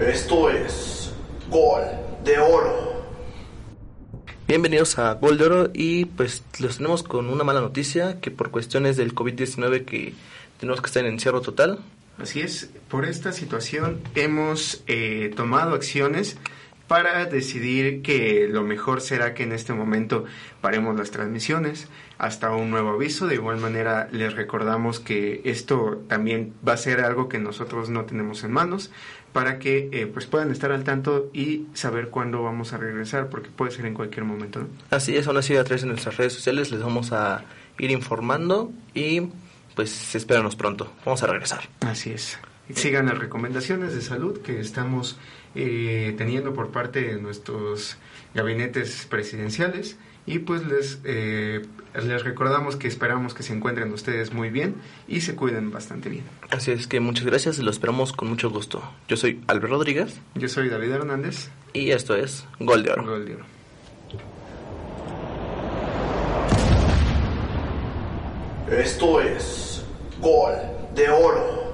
Esto es Gol de Oro. Bienvenidos a Gol de Oro y pues los tenemos con una mala noticia que por cuestiones del COVID-19 que tenemos que estar en encierro total. Así es, por esta situación hemos eh, tomado acciones para decidir que lo mejor será que en este momento paremos las transmisiones hasta un nuevo aviso. De igual manera les recordamos que esto también va a ser algo que nosotros no tenemos en manos para que eh, pues puedan estar al tanto y saber cuándo vamos a regresar porque puede ser en cualquier momento. ¿no? Así es, aún así a través de nuestras redes sociales les vamos a ir informando y pues espéranos pronto. Vamos a regresar. Así es. Sigan las recomendaciones de salud que estamos eh, teniendo por parte de nuestros gabinetes presidenciales y pues les, eh, les recordamos que esperamos que se encuentren ustedes muy bien y se cuiden bastante bien. Así es que muchas gracias y lo esperamos con mucho gusto. Yo soy Albert Rodríguez. Yo soy David Hernández. Y esto es Gol de Oro. Gol de Oro. Esto es Gol de Oro.